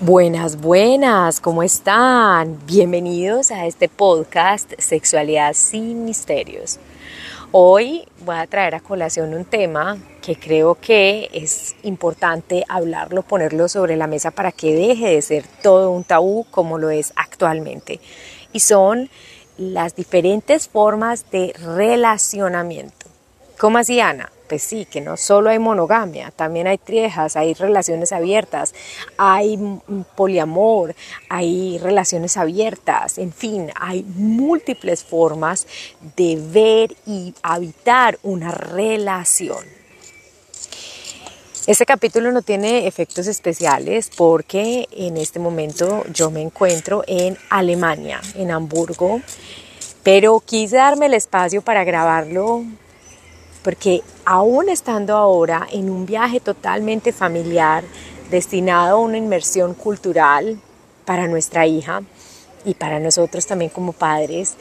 Buenas, buenas, ¿cómo están? Bienvenidos a este podcast Sexualidad sin Misterios. Hoy voy a traer a colación un tema que creo que es importante hablarlo, ponerlo sobre la mesa para que deje de ser todo un tabú como lo es actualmente. Y son las diferentes formas de relacionamiento. ¿Cómo así, Ana? Pues sí, que no solo hay monogamia, también hay triejas, hay relaciones abiertas, hay poliamor, hay relaciones abiertas, en fin, hay múltiples formas de ver y habitar una relación. Este capítulo no tiene efectos especiales porque en este momento yo me encuentro en Alemania, en Hamburgo, pero quise darme el espacio para grabarlo porque aún estando ahora en un viaje totalmente familiar, destinado a una inmersión cultural para nuestra hija y para nosotros también como padres,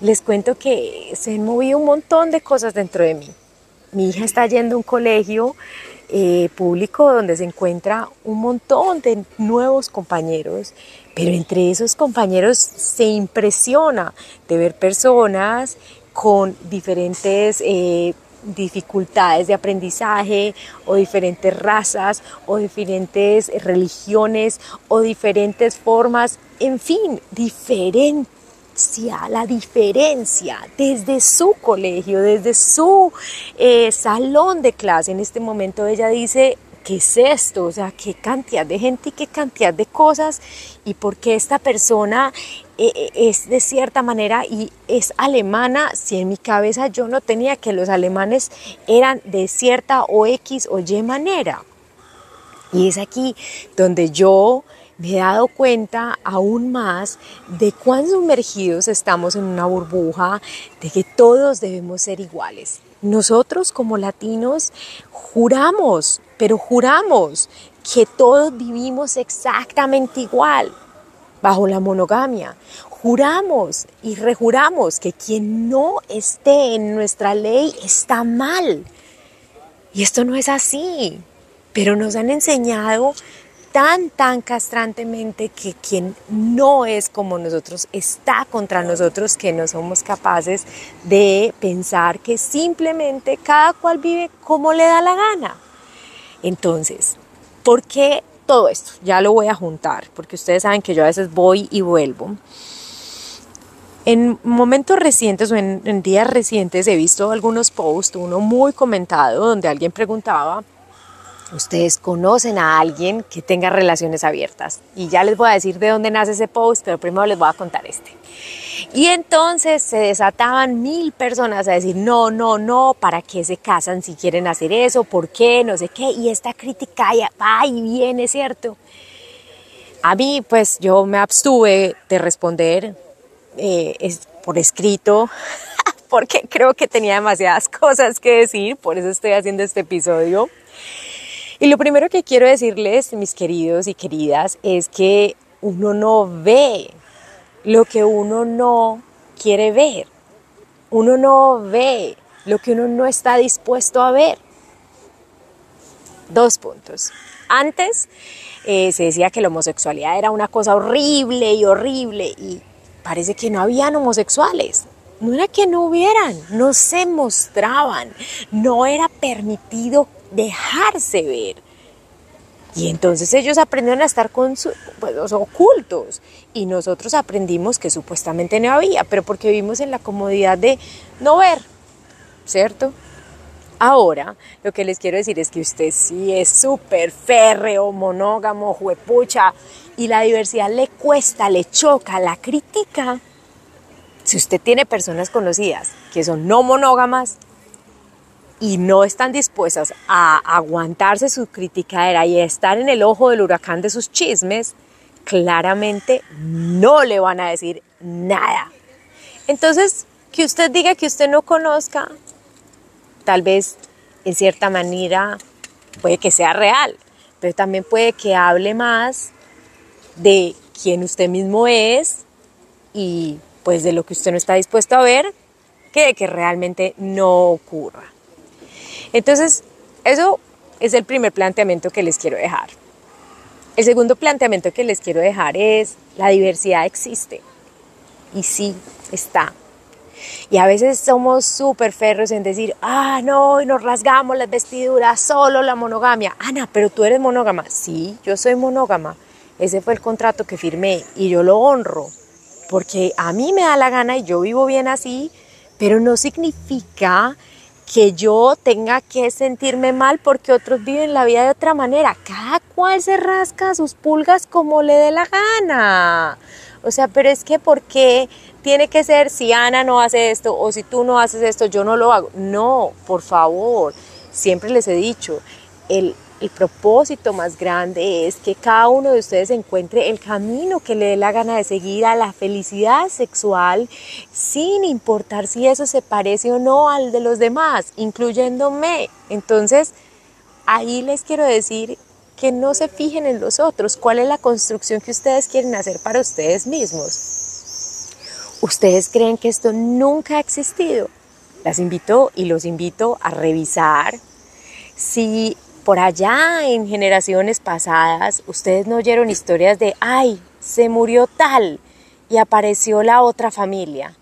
les cuento que se han movido un montón de cosas dentro de mí. Mi hija está yendo a un colegio eh, público donde se encuentra un montón de nuevos compañeros, pero entre esos compañeros se impresiona de ver personas con diferentes eh, dificultades de aprendizaje o diferentes razas o diferentes religiones o diferentes formas, en fin, diferencia, la diferencia desde su colegio, desde su eh, salón de clase. En este momento ella dice, ¿qué es esto? O sea, qué cantidad de gente y qué cantidad de cosas y por qué esta persona es de cierta manera y es alemana, si en mi cabeza yo no tenía que los alemanes eran de cierta o X o Y manera. Y es aquí donde yo me he dado cuenta aún más de cuán sumergidos estamos en una burbuja, de que todos debemos ser iguales. Nosotros como latinos juramos, pero juramos que todos vivimos exactamente igual bajo la monogamia. Juramos y rejuramos que quien no esté en nuestra ley está mal. Y esto no es así, pero nos han enseñado tan, tan castrantemente que quien no es como nosotros está contra nosotros, que no somos capaces de pensar que simplemente cada cual vive como le da la gana. Entonces, ¿por qué todo esto? Ya lo voy a juntar, porque ustedes saben que yo a veces voy y vuelvo. En momentos recientes o en, días recientes he visto algunos posts, uno muy comentado, donde alguien preguntaba, ustedes conocen a alguien que tenga relaciones abiertas. Y ya les voy a decir de dónde nace ese post, pero primero les voy a contar este. Y entonces se desataban mil personas a decir, no, no, no, ¿para qué se casan si quieren hacer eso? ¿Por qué? No sé qué. Y esta crítica va y viene, ¿cierto? A mí, pues yo me abstuve de responder eh, por escrito, porque creo que tenía demasiadas cosas que decir, por eso estoy haciendo este episodio. Y lo primero que quiero decirles, mis queridos y queridas, es que uno no ve lo que uno no quiere ver. Uno no ve lo que uno no está dispuesto a ver. Dos puntos. Antes eh, se decía que la homosexualidad era una cosa horrible y horrible y parece que no habían homosexuales. No era que no hubieran, no se mostraban, no era permitido dejarse ver. Y entonces ellos aprendieron a estar con pues, ocultos y nosotros aprendimos que supuestamente no había, pero porque vivimos en la comodidad de no ver, ¿cierto? Ahora, lo que les quiero decir es que usted sí es súper férreo, monógamo, juepucha, y la diversidad le cuesta, le choca, la crítica. Si usted tiene personas conocidas que son no monógamas, y no están dispuestas a aguantarse su criticadera y a estar en el ojo del huracán de sus chismes, claramente no le van a decir nada. Entonces, que usted diga que usted no conozca, tal vez en cierta manera puede que sea real, pero también puede que hable más de quién usted mismo es y pues de lo que usted no está dispuesto a ver que de que realmente no ocurra. Entonces, eso es el primer planteamiento que les quiero dejar. El segundo planteamiento que les quiero dejar es, la diversidad existe. Y sí, está. Y a veces somos súper ferros en decir, ah, no, y nos rasgamos las vestiduras, solo la monogamia. Ana, pero tú eres monógama. Sí, yo soy monógama. Ese fue el contrato que firmé y yo lo honro porque a mí me da la gana y yo vivo bien así, pero no significa que yo tenga que sentirme mal porque otros viven la vida de otra manera. Cada cual se rasca sus pulgas como le dé la gana. O sea, pero es que ¿por qué tiene que ser si Ana no hace esto o si tú no haces esto, yo no lo hago? No, por favor, siempre les he dicho, el el propósito más grande es que cada uno de ustedes encuentre el camino que le dé la gana de seguir a la felicidad sexual sin importar si eso se parece o no al de los demás, incluyéndome. Entonces, ahí les quiero decir que no se fijen en los otros, cuál es la construcción que ustedes quieren hacer para ustedes mismos. ¿Ustedes creen que esto nunca ha existido? Las invito y los invito a revisar si por allá en generaciones pasadas, ustedes no oyeron historias de, ay, se murió tal y apareció la otra familia.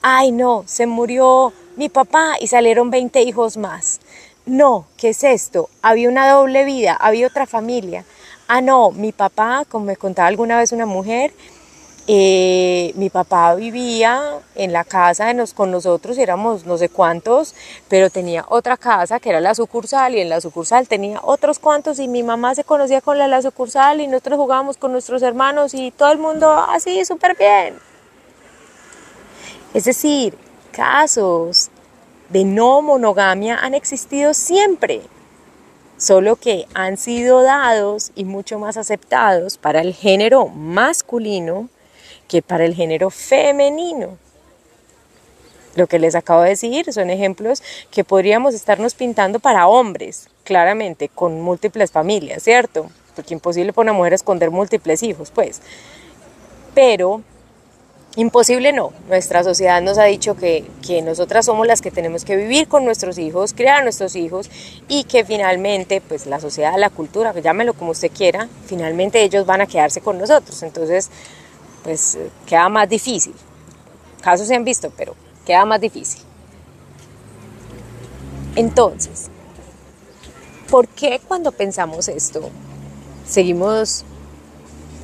Ay, no, se murió mi papá y salieron 20 hijos más. No, ¿qué es esto? Había una doble vida, había otra familia. Ah, no, mi papá, como me contaba alguna vez una mujer, eh, mi papá vivía en la casa con nosotros, éramos no sé cuántos, pero tenía otra casa que era la sucursal y en la sucursal tenía otros cuantos y mi mamá se conocía con la, la sucursal y nosotros jugábamos con nuestros hermanos y todo el mundo así súper bien. Es decir, casos de no monogamia han existido siempre, solo que han sido dados y mucho más aceptados para el género masculino que para el género femenino. Lo que les acabo de decir son ejemplos que podríamos estarnos pintando para hombres, claramente, con múltiples familias, ¿cierto? Porque imposible para una mujer esconder múltiples hijos, pues. Pero imposible no. Nuestra sociedad nos ha dicho que, que, nosotras somos las que tenemos que vivir con nuestros hijos, criar a nuestros hijos y que finalmente, pues la sociedad, la cultura, llámelo como usted quiera, finalmente ellos van a quedarse con nosotros. Entonces, pues eh, queda más difícil. Casos se han visto, pero queda más difícil. Entonces, ¿por qué cuando pensamos esto seguimos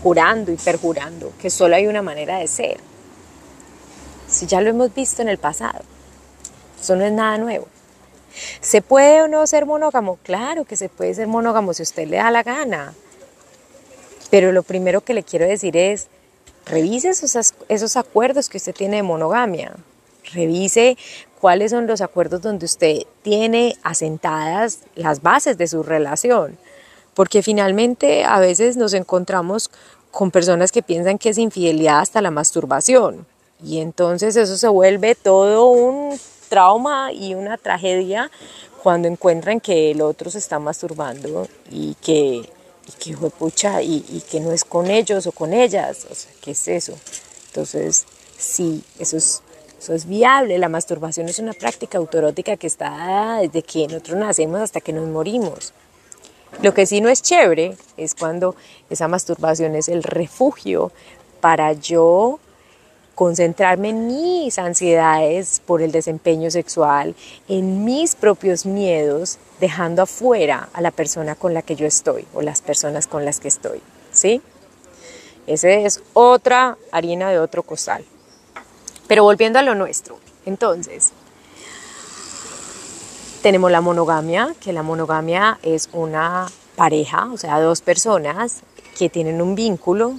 jurando y perjurando que solo hay una manera de ser? Si ya lo hemos visto en el pasado, eso no es nada nuevo. ¿Se puede o no ser monógamo? Claro que se puede ser monógamo si usted le da la gana. Pero lo primero que le quiero decir es, Revise esos, esos acuerdos que usted tiene de monogamia. Revise cuáles son los acuerdos donde usted tiene asentadas las bases de su relación. Porque finalmente a veces nos encontramos con personas que piensan que es infidelidad hasta la masturbación. Y entonces eso se vuelve todo un trauma y una tragedia cuando encuentran que el otro se está masturbando y que y que pucha, y, y, que no es con ellos o con ellas, o sea, ¿qué es eso? Entonces, sí, eso es, eso es viable, la masturbación es una práctica autorótica que está desde que nosotros nacemos hasta que nos morimos. Lo que sí no es chévere es cuando esa masturbación es el refugio para yo concentrarme en mis ansiedades por el desempeño sexual, en mis propios miedos, dejando afuera a la persona con la que yo estoy o las personas con las que estoy. ¿Sí? Esa es otra harina de otro costal. Pero volviendo a lo nuestro, entonces, tenemos la monogamia, que la monogamia es una pareja, o sea, dos personas que tienen un vínculo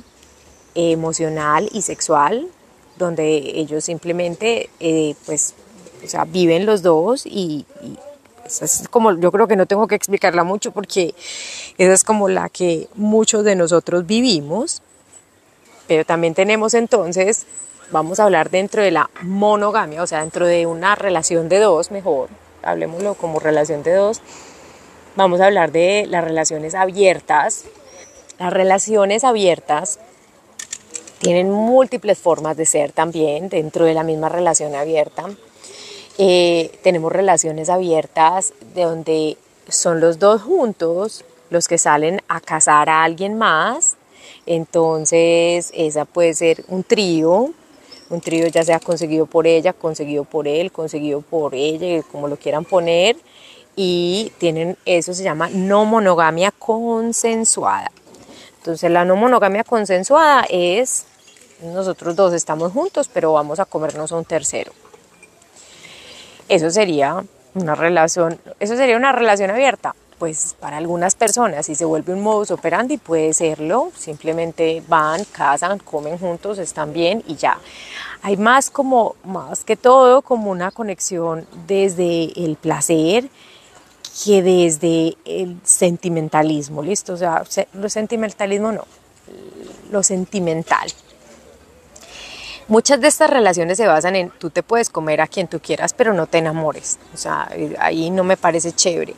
emocional y sexual donde ellos simplemente, eh, pues, o sea, viven los dos y, esa es como, yo creo que no tengo que explicarla mucho porque esa es como la que muchos de nosotros vivimos, pero también tenemos entonces, vamos a hablar dentro de la monogamia, o sea, dentro de una relación de dos, mejor, hablemoslo como relación de dos, vamos a hablar de las relaciones abiertas. Las relaciones abiertas tienen múltiples formas de ser también dentro de la misma relación abierta. Eh, tenemos relaciones abiertas de donde son los dos juntos, los que salen a casar a alguien más. Entonces, esa puede ser un trío, un trío ya sea conseguido por ella, conseguido por él, conseguido por ella, como lo quieran poner. Y tienen, eso se llama no monogamia consensuada. Entonces, la no monogamia consensuada es nosotros dos estamos juntos, pero vamos a comernos a un tercero. Eso sería una relación, eso sería una relación abierta. Pues para algunas personas, si se vuelve un modus operandi, puede serlo. Simplemente van, casan, comen juntos, están bien y ya. Hay más como, más que todo, como una conexión desde el placer que desde el sentimentalismo, ¿listo? O sea, lo sentimentalismo no, lo sentimental. Muchas de estas relaciones se basan en tú te puedes comer a quien tú quieras, pero no te enamores. O sea, ahí no me parece chévere.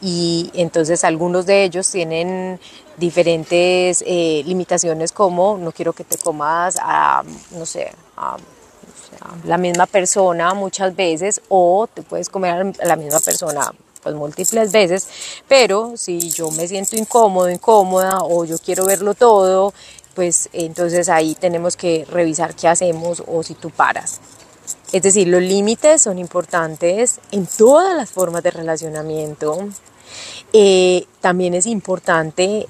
Y entonces algunos de ellos tienen diferentes eh, limitaciones como no quiero que te comas a, no sé, a, la misma persona muchas veces o te puedes comer a la misma persona pues múltiples veces, pero si yo me siento incómodo, incómoda o yo quiero verlo todo, pues entonces ahí tenemos que revisar qué hacemos o si tú paras. Es decir, los límites son importantes en todas las formas de relacionamiento. Eh, también es importante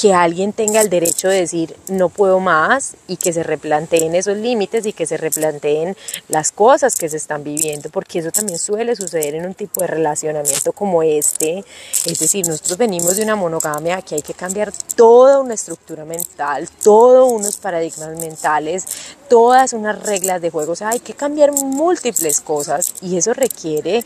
que alguien tenga el derecho de decir no puedo más y que se replanteen esos límites y que se replanteen las cosas que se están viviendo, porque eso también suele suceder en un tipo de relacionamiento como este. Es decir, nosotros venimos de una monogamia que hay que cambiar toda una estructura mental, todos unos paradigmas mentales, todas unas reglas de juego, o sea, hay que cambiar múltiples cosas y eso requiere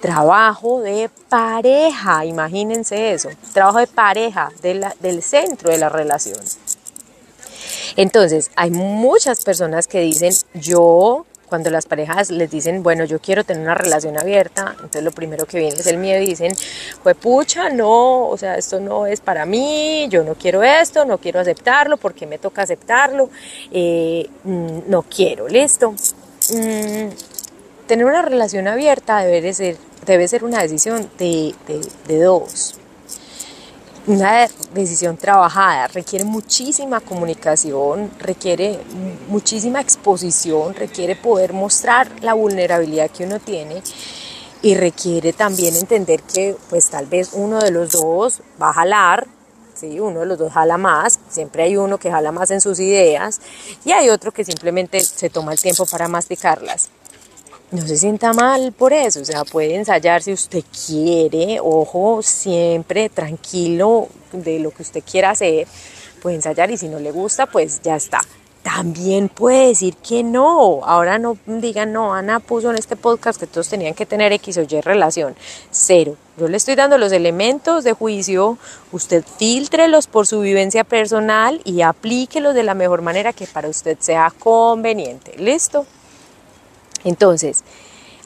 trabajo de pareja, imagínense eso, trabajo de pareja del centro de la relación. Entonces, hay muchas personas que dicen, yo, cuando las parejas les dicen, bueno, yo quiero tener una relación abierta, entonces lo primero que viene es el miedo y dicen, pues pucha, no, o sea, esto no es para mí, yo no quiero esto, no quiero aceptarlo, porque me toca aceptarlo, eh, mm, no quiero, listo. Mm, tener una relación abierta debe ser, debe ser una decisión de, de, dos. Una decisión trabajada, requiere muchísima comunicación, requiere muchísima exposición, requiere poder mostrar la vulnerabilidad que uno tiene y requiere también entender que pues tal vez uno de los dos va a jalar, ¿sí? uno de los dos jala más, siempre hay uno que jala más en sus ideas y hay otro que simplemente se toma el tiempo para masticarlas no se sienta mal por eso, o sea, puede ensayar si usted quiere, ojo, siempre tranquilo de lo que usted quiera hacer, puede ensayar y si no le gusta, pues ya está. También puede decir que no. Ahora no digan, no, Ana puso en este podcast que todos tenían que tener X o Y relación. Cero. Yo le estoy dando los elementos de juicio, usted filtrelos por su vivencia personal y aplíquelos de la mejor manera que para usted sea conveniente. ¿Listo? Entonces,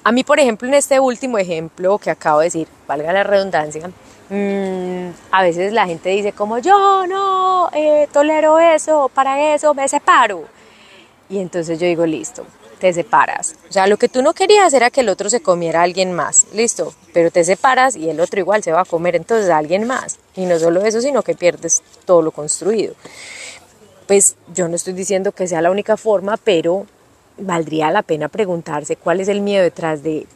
a mí, por ejemplo, en este último ejemplo que acabo de decir, valga la redundancia, mm, a veces la gente dice como yo no eh, tolero eso, para eso me separo. Y entonces yo digo, listo, te separas. O sea, lo que tú no querías era que el otro se comiera a alguien más, listo, pero te separas y el otro igual se va a comer entonces a alguien más. Y no solo eso, sino que pierdes todo lo construido. Pues yo no estoy diciendo que sea la única forma, pero valdría la pena preguntarse cuál es el miedo detrás de,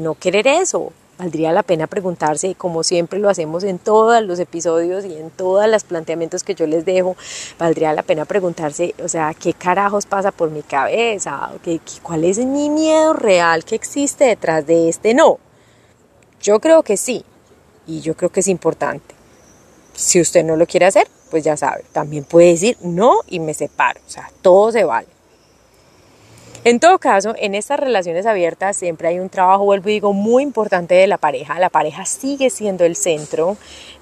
no querer eso. Valdría la pena preguntarse, como siempre lo hacemos en todos los episodios y en todos los planteamientos que yo les dejo, valdría la pena preguntarse, o sea, ¿qué carajos pasa por mi cabeza? ¿Qué, ¿Cuál es mi miedo real que existe detrás de este no? Yo creo que sí, y yo creo que es importante. Si usted no lo quiere hacer, pues ya sabe, también puede decir no y me separo, o sea, todo se vale. En todo caso, en estas relaciones abiertas siempre hay un trabajo, vuelvo y digo, muy importante de la pareja. La pareja sigue siendo el centro,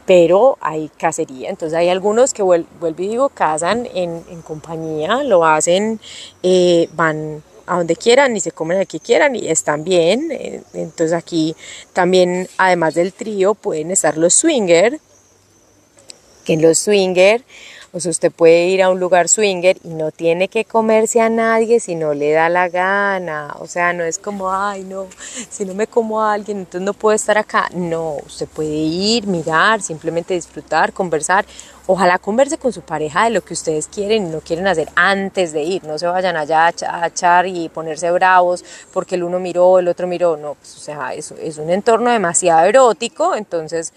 pero hay cacería. Entonces hay algunos que, vuelvo y digo, casan en, compañía, lo hacen, eh, van a donde quieran y se comen aquí quieran y están bien. Eh, entonces aquí también, además del trío, pueden estar los swinger, que los swinger O sea, usted puede ir a un lugar swinger y no tiene que comerse a nadie si no le da la gana. O sea, no es como, ay, no, si no me como a alguien, entonces no puedo estar acá. No, usted puede ir, mirar, simplemente disfrutar, conversar. Ojalá converse con su pareja de lo que ustedes quieren y no quieren hacer antes de ir. No se vayan allá a echar y ponerse bravos porque el uno miró, el otro miró. No, pues, o sea, es, es un entorno demasiado erótico, entonces,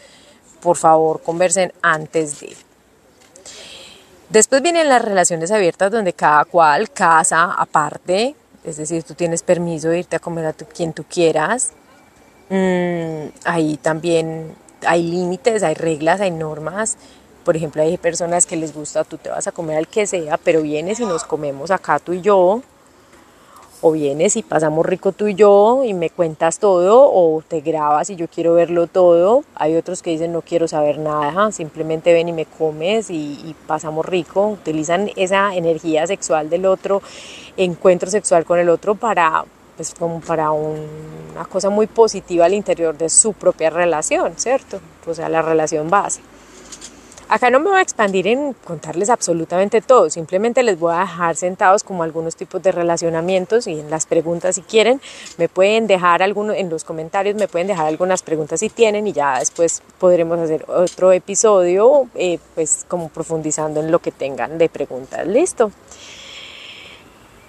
por favor, conversen antes de ir. Después vienen las relaciones abiertas donde cada cual casa aparte, es decir, tú tienes permiso de irte a comer a quien tú quieras. Mm, ahí también hay límites, hay reglas, hay normas. Por ejemplo, hay personas que les gusta, tú te vas a comer al que sea, pero vienes y nos comemos acá tú y yo o vienes y pasamos rico tú y yo y me cuentas todo o te grabas y yo quiero verlo todo. Hay otros que dicen no quiero saber nada, simplemente ven y me comes y, pasamos rico. Utilizan esa energía sexual del otro, encuentro sexual con el otro para pues como para una cosa muy positiva al interior de su propia relación, ¿cierto? O sea, la relación base. Acá no me voy a expandir en contarles absolutamente todo, simplemente les voy a dejar sentados como algunos tipos de relacionamientos y en las preguntas si quieren, me pueden dejar algunos en los comentarios, me pueden dejar algunas preguntas si tienen y ya después podremos hacer otro episodio eh, pues como profundizando en lo que tengan de preguntas. Listo.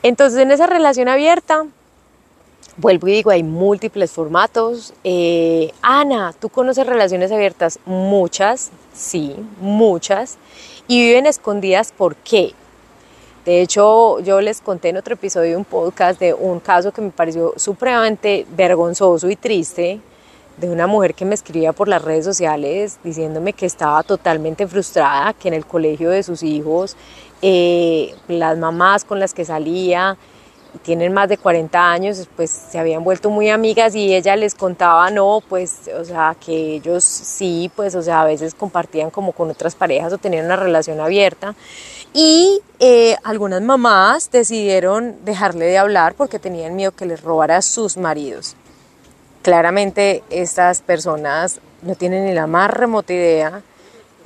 Entonces en esa relación abierta Vuelvo y digo, hay múltiples formatos. Eh, Ana, ¿tú conoces relaciones abiertas? Muchas, sí, muchas. Y viven escondidas, ¿por qué? De hecho, yo les conté en otro episodio de un podcast de un caso que me pareció supremamente vergonzoso y triste de una mujer que me escribía por las redes sociales diciéndome que estaba totalmente frustrada, que en el colegio de sus hijos, eh, las mamás con las que salía, tienen más de 40 años, pues se habían vuelto muy amigas y ella les contaba, no, pues, o sea, que ellos sí, pues, o sea, a veces compartían como con otras parejas o tenían una relación abierta. Y eh, algunas mamás decidieron dejarle de hablar porque tenían miedo que les robara a sus maridos. Claramente estas personas no tienen ni la más remota idea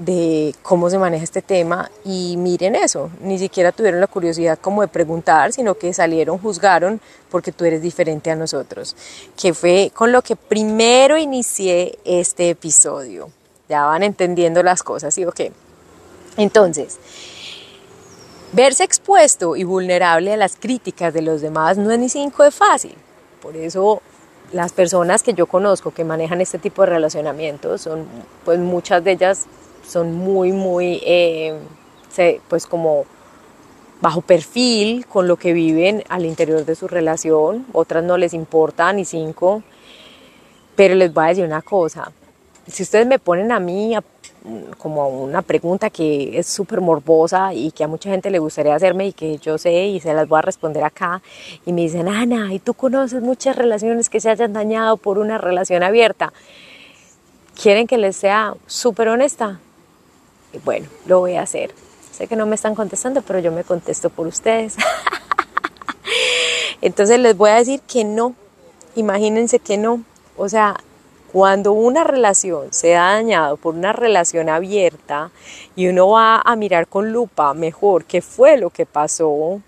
de cómo se maneja este tema y miren eso, ni siquiera tuvieron la curiosidad como de preguntar, sino que salieron, juzgaron porque tú eres diferente a nosotros, que fue con lo que primero inicié este episodio. Ya van entendiendo las cosas, ¿sí o qué? Entonces, verse expuesto y vulnerable a las críticas de los demás no es ni cinco de fácil. Por eso las personas que yo conozco que manejan este tipo de relacionamientos son pues muchas de ellas son muy, muy, eh, pues como bajo perfil con lo que viven al interior de su relación, otras no les importa ni cinco, pero les voy a decir una cosa, si ustedes me ponen a mí como una pregunta que es súper morbosa y que a mucha gente le gustaría hacerme y que yo sé y se las voy a responder acá y me dicen, Ana, ¿y tú conoces muchas relaciones que se hayan dañado por una relación abierta? ¿Quieren que les sea súper honesta? Bueno, lo voy a hacer. Sé que no me están contestando, pero yo me contesto por ustedes. Entonces les voy a decir que no. Imagínense que no. O sea, cuando una relación se ha dañado por una relación abierta y uno va a mirar con lupa mejor qué fue lo que pasó,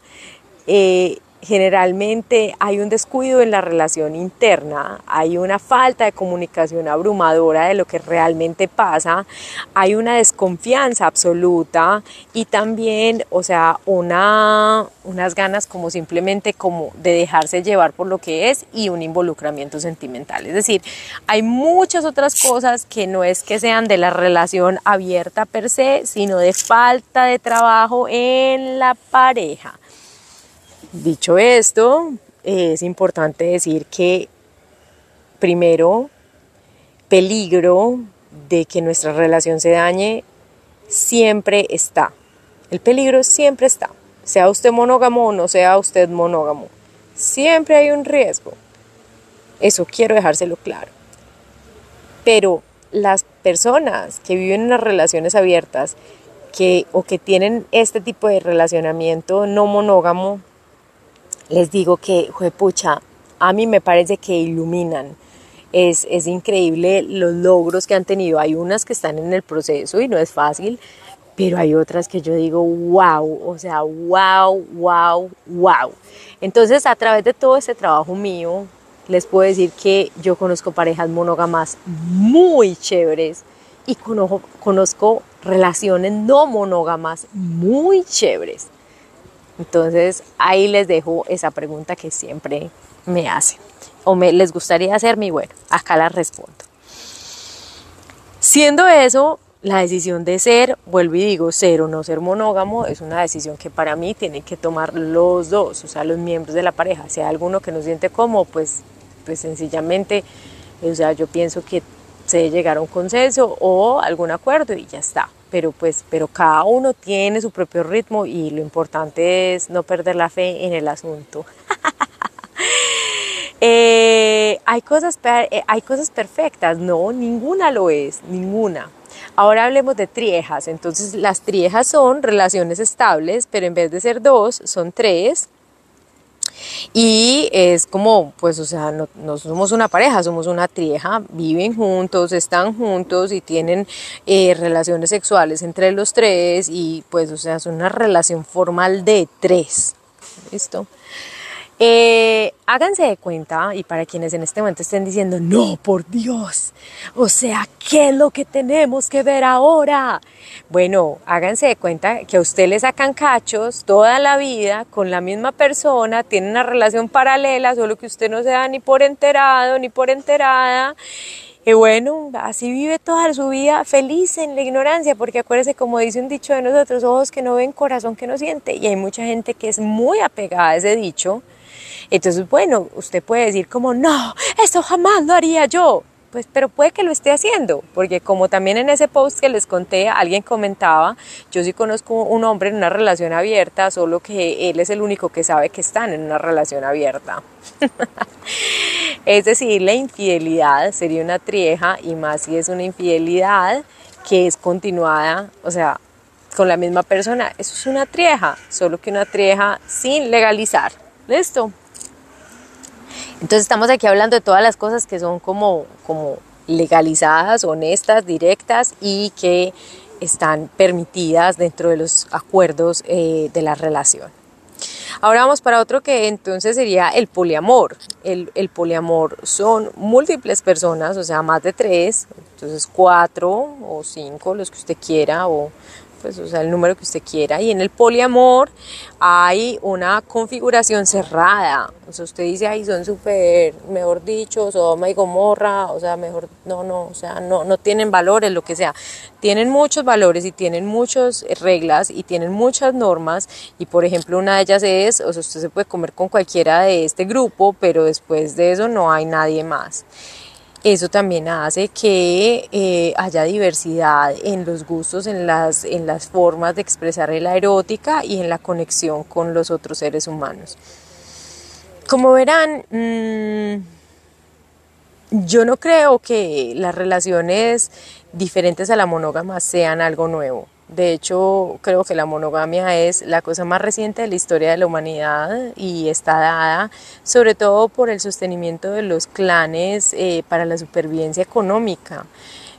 eh, generalmente hay un descuido en la relación interna, hay una falta de comunicación abrumadora de lo que realmente pasa, hay una desconfianza absoluta y también, o sea, una, unas ganas como simplemente como de dejarse llevar por lo que es y un involucramiento sentimental. Es decir, hay muchas otras cosas que no es que sean de la relación abierta per se, sino de falta de trabajo en la pareja. Dicho esto, es importante decir que primero, peligro de que nuestra relación se dañe siempre está. El peligro siempre está. Sea usted monógamo o no sea usted monógamo. Siempre hay un riesgo. Eso quiero dejárselo claro. Pero las personas que viven en las relaciones abiertas que, o que tienen este tipo de relacionamiento no monógamo les digo que, pucha, a mí me parece que iluminan. Es, increíble los logros que han tenido. Hay unas que están en el proceso y no es fácil, pero hay otras que yo digo, wow, o sea, wow, wow, wow. Entonces, a través de todo este trabajo mío, les puedo decir que yo conozco parejas monógamas muy chéveres y conozco, relaciones no monógamas muy chéveres. Entonces, ahí les dejo esa pregunta que siempre me hacen o me les gustaría hacerme y bueno, acá la respondo. Siendo eso, la decisión de ser, vuelvo y digo, ser o no ser monógamo es una decisión que para mí tienen que tomar los dos, o sea, los miembros de la pareja. Si hay alguno que no siente cómodo, pues, pues sencillamente, o sea, yo pienso que se llegar a un consenso o algún acuerdo y ya está. Pero pues, pero cada uno tiene su propio ritmo y lo importante es no perder la fe en el asunto. Eh, hay, cosas, eh, hay cosas perfectas, no, ninguna lo es, ninguna. Ahora hablemos de triejas. Entonces las triejas son relaciones estables, pero en vez de ser dos, son tres. Y es como, pues, o sea, no, somos una pareja, somos una trieja, viven juntos, están juntos y tienen eh, relaciones sexuales entre los tres y pues, o sea, es una relación formal de tres. ¿Listo? Eh, háganse de cuenta, y para quienes en este momento estén diciendo, no, por Dios, o sea, ¿qué es lo que tenemos que ver ahora? Bueno, háganse de cuenta que a usted le sacan cachos toda la vida con la misma persona, tienen una relación paralela, solo que usted no se da ni por enterado, ni por enterada. Y bueno, así vive toda su vida feliz en la ignorancia, porque acuérdese, como dice un dicho de nosotros, ojos que no ven, corazón que no siente. Y hay mucha gente que es muy apegada a ese dicho entonces, bueno, usted puede decir como, no, eso jamás lo haría yo. Pues, pero puede que lo esté haciendo, porque como también en ese post que les conté, alguien comentaba, yo sí conozco un hombre en una relación abierta, solo que él es el único que sabe que están en una relación abierta. es decir, la infidelidad sería una trieja y más si es una infidelidad que es continuada, o sea, con la misma persona. Eso es una trieja, solo que una trieja sin legalizar. ¿Listo? Entonces estamos aquí hablando de todas las cosas que son como, como legalizadas, honestas, directas y que están permitidas dentro de los acuerdos eh, de la relación. Ahora vamos para otro que entonces sería el poliamor. El, el, poliamor son múltiples personas, o sea, más de tres, entonces cuatro o cinco, los que usted quiera, o pues, o sea, el número que usted quiera. Y en el poliamor hay una configuración cerrada. O sea, usted dice, ay, son súper, mejor dicho, Sodoma y Gomorra, o sea, mejor, no, no, o sea, no, no tienen valores, lo que sea. Tienen muchos valores y tienen muchas reglas y tienen muchas normas. Y por ejemplo, una de ellas es, o sea, usted se puede comer con cualquiera de este grupo, pero después de eso no hay nadie más eso también hace que eh, haya diversidad en los gustos, en las, en las formas de expresar la erótica y en la conexión con los otros seres humanos. Como verán, mm, yo no creo que las relaciones diferentes a la monógama sean algo nuevo. De hecho, creo que la monogamia es la cosa más reciente de la historia de la humanidad y está dada sobre todo por el sostenimiento de los clanes eh, para la supervivencia económica.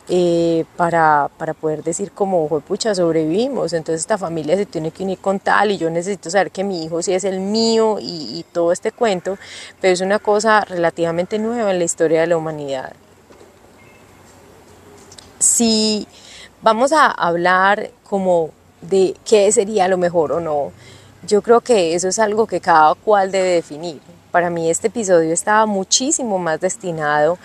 Eh, para, poder decir como, ojo, pucha, sobrevivimos, entonces esta familia se tiene que unir con tal y yo necesito saber que mi hijo sí es el mío y, y todo este cuento, pero es una cosa relativamente nueva en la historia de la humanidad. Si vamos a hablar como de qué sería lo mejor o no. Yo creo que eso es algo que cada cual debe definir. Para mí este episodio estaba muchísimo más destinado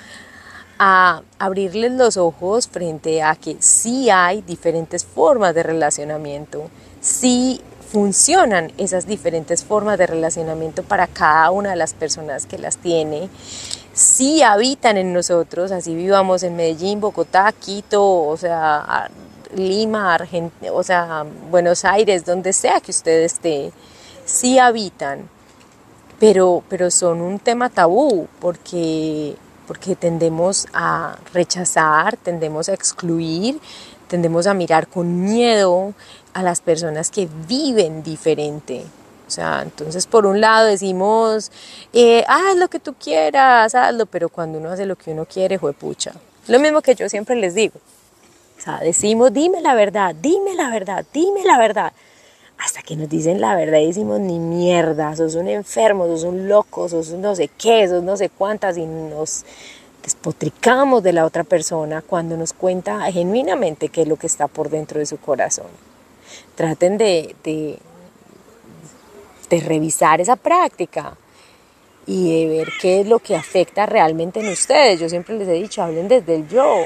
a abrirles los ojos frente a que sí hay diferentes formas de relacionamiento, sí funcionan esas diferentes formas de relacionamiento para cada una de las personas que las tiene sí habitan en nosotros, así vivamos en Medellín, Bogotá, Quito, o sea, Lima, Argentina, o sea, Buenos Aires, donde sea que usted esté, sí habitan, pero, pero son un tema tabú porque, porque tendemos a rechazar, tendemos a excluir, tendemos a mirar con miedo a las personas que viven diferente, o sea, entonces por un lado decimos, eh, haz lo que tú quieras, hazlo, pero cuando uno hace lo que uno quiere, pucha. Lo mismo que yo siempre les digo. sea, decimos, dime la verdad, dime la verdad, dime la verdad. Hasta que nos dicen la verdad y decimos, ni mierda, sos un enfermo, sos un loco, sos no sé qué, sos no sé cuántas y nos despotricamos de la otra persona cuando nos cuenta genuinamente qué es lo que está por dentro de su corazón. Traten de, de, de revisar esa práctica y de ver qué es lo que afecta realmente en ustedes. Yo siempre les he dicho, hablen desde el yo.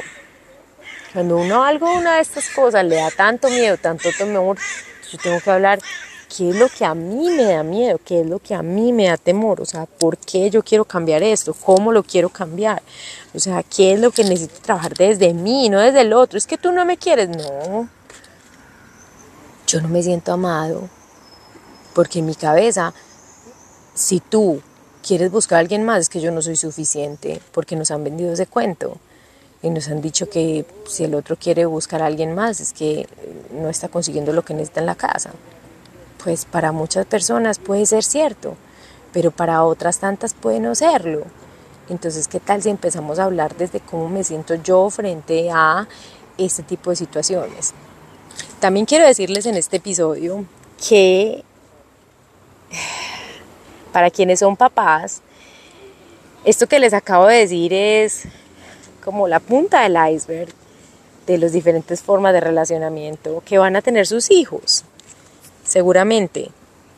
Cuando uno algo, una de estas cosas le da tanto miedo, tanto temor, yo tengo que hablar qué es lo que a mí me da miedo, qué es lo que a mí me da temor, o sea, por qué yo quiero cambiar esto, cómo lo quiero cambiar, o sea, qué es lo que necesito trabajar desde mí, no desde el otro, es que tú no me quieres, no, yo no me siento amado, porque en mi cabeza, si tú quieres buscar a alguien más, es que yo no soy suficiente, porque nos han vendido ese cuento. Y nos han dicho que si el otro quiere buscar a alguien más, es que no está consiguiendo lo que necesita en la casa. Pues para muchas personas puede ser cierto, pero para otras tantas puede no serlo. Entonces, ¿qué tal si empezamos a hablar desde cómo me siento yo frente a este tipo de situaciones? También quiero decirles en este episodio que para quienes son papás, esto que les acabo de decir es como la punta del iceberg de las diferentes formas de relacionamiento que van a tener sus hijos. Seguramente,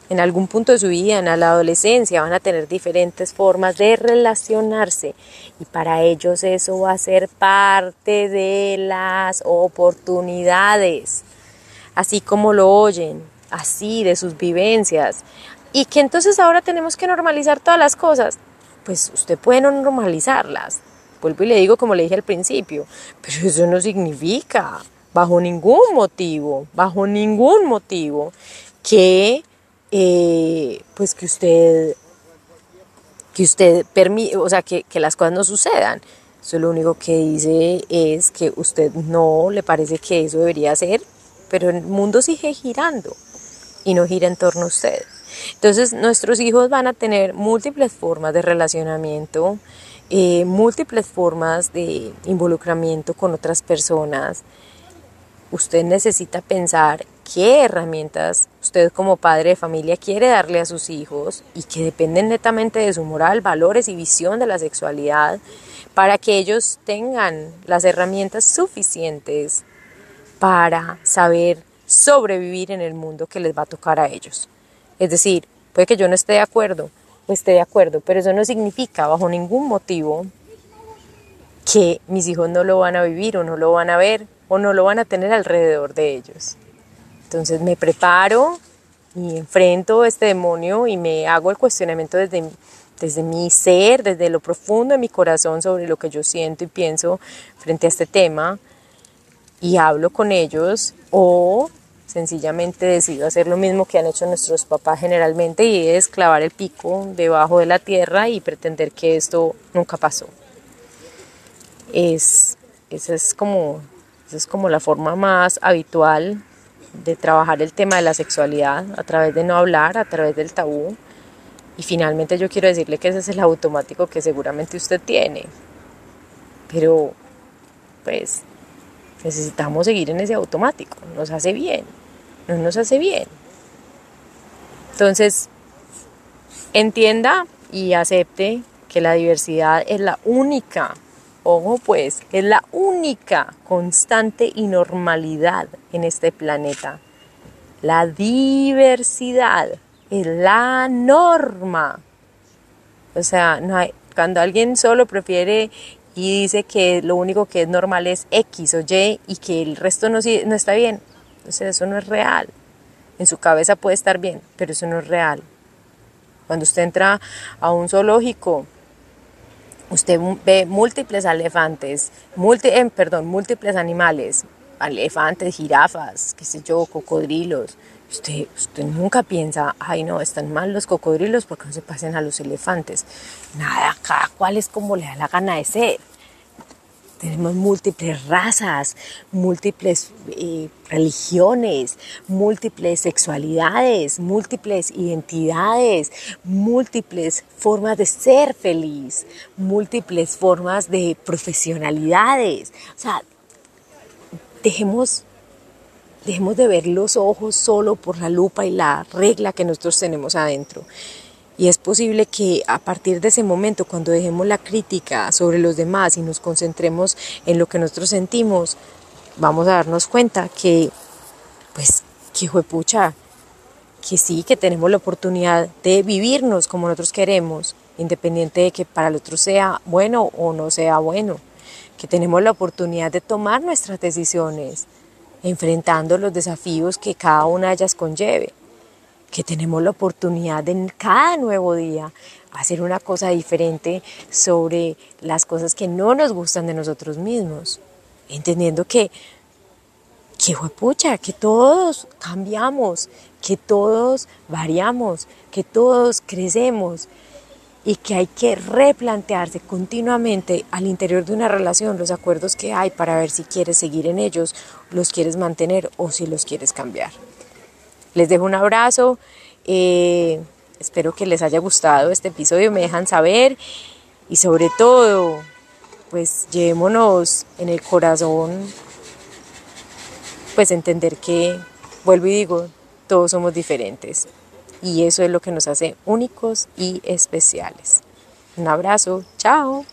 en algún punto de su vida, en la adolescencia, van a tener diferentes formas de relacionarse y para ellos eso va a ser parte de las oportunidades, así como lo oyen, así de sus vivencias, y que entonces ahora tenemos que normalizar todas las cosas. Pues usted puede no normalizarlas. Vuelvo y le digo como le dije al principio, pero eso no significa, bajo ningún motivo, bajo ningún motivo, que eh, pues que usted que usted permite, o sea, que, que las cosas no sucedan. Eso lo único que dice es que usted no le parece que eso debería ser, pero el mundo sigue girando y no gira en torno a usted. Entonces nuestros hijos van a tener múltiples formas de relacionamiento, eh, múltiples formas de involucramiento con otras personas. Usted necesita pensar qué herramientas usted como padre de familia quiere darle a sus hijos y que dependen netamente de su moral, valores y visión de la sexualidad para que ellos tengan las herramientas suficientes para saber sobrevivir en el mundo que les va a tocar a ellos. Es decir, puede que yo no esté de acuerdo esté de acuerdo, pero eso no significa bajo ningún motivo que mis hijos no lo van a vivir o no lo van a ver o no lo van a tener alrededor de ellos. Entonces me preparo y enfrento este demonio y me hago el cuestionamiento desde, desde mi ser, desde lo profundo de mi corazón sobre lo que yo siento y pienso frente a este tema y hablo con ellos o Sencillamente decido hacer lo mismo que han hecho nuestros papás generalmente y es clavar el pico debajo de la tierra y pretender que esto nunca pasó. Es, esa, es como, esa es como la forma más habitual de trabajar el tema de la sexualidad a través de no hablar, a través del tabú. Y finalmente yo quiero decirle que ese es el automático que seguramente usted tiene. Pero, pues, necesitamos seguir en ese automático, nos hace bien no nos hace bien. Entonces, entienda y acepte que la diversidad es la única, ojo pues, es la única constante y normalidad en este planeta. La diversidad es la norma. O sea, no hay, cuando alguien solo prefiere y dice que lo único que es normal es X o Y y que el resto no, no está bien, entonces eso no es real. En su cabeza puede estar bien, pero eso no es real. Cuando usted entra a un zoológico, usted ve múltiples elefantes, eh, perdón, múltiples animales, elefantes, jirafas, qué sé yo, cocodrilos. Usted, usted nunca piensa, ay no, están mal los cocodrilos porque no se pasen a los elefantes. Nada, cada cual es como le da la gana de ser. Tenemos múltiples razas, múltiples eh, religiones, múltiples sexualidades, múltiples identidades, múltiples formas de ser feliz, múltiples formas de profesionalidades. O sea, dejemos, dejemos de ver los ojos solo por la lupa y la regla que nosotros tenemos adentro. Y es posible que a partir de ese momento, cuando dejemos la crítica sobre los demás y nos concentremos en lo que nosotros sentimos, vamos a darnos cuenta que, pues, que pucha, que sí, que tenemos la oportunidad de vivirnos como nosotros queremos, independiente de que para el otro sea bueno o no sea bueno, que tenemos la oportunidad de tomar nuestras decisiones, enfrentando los desafíos que cada una de ellas conlleve, que tenemos la oportunidad de cada nuevo día hacer una cosa diferente sobre las cosas que no nos gustan de nosotros mismos, entendiendo que que pucha, que todos cambiamos, que todos variamos, que todos crecemos y que hay que replantearse continuamente al interior de una relación los acuerdos que hay para ver si quieres seguir en ellos, los quieres mantener o si los quieres cambiar. Les dejo un abrazo, eh, espero que les haya gustado este episodio, me dejan saber y sobre todo, pues llevémonos en el corazón pues entender que, vuelvo y digo, todos somos diferentes y eso es lo que nos hace únicos y especiales. Un abrazo, chao.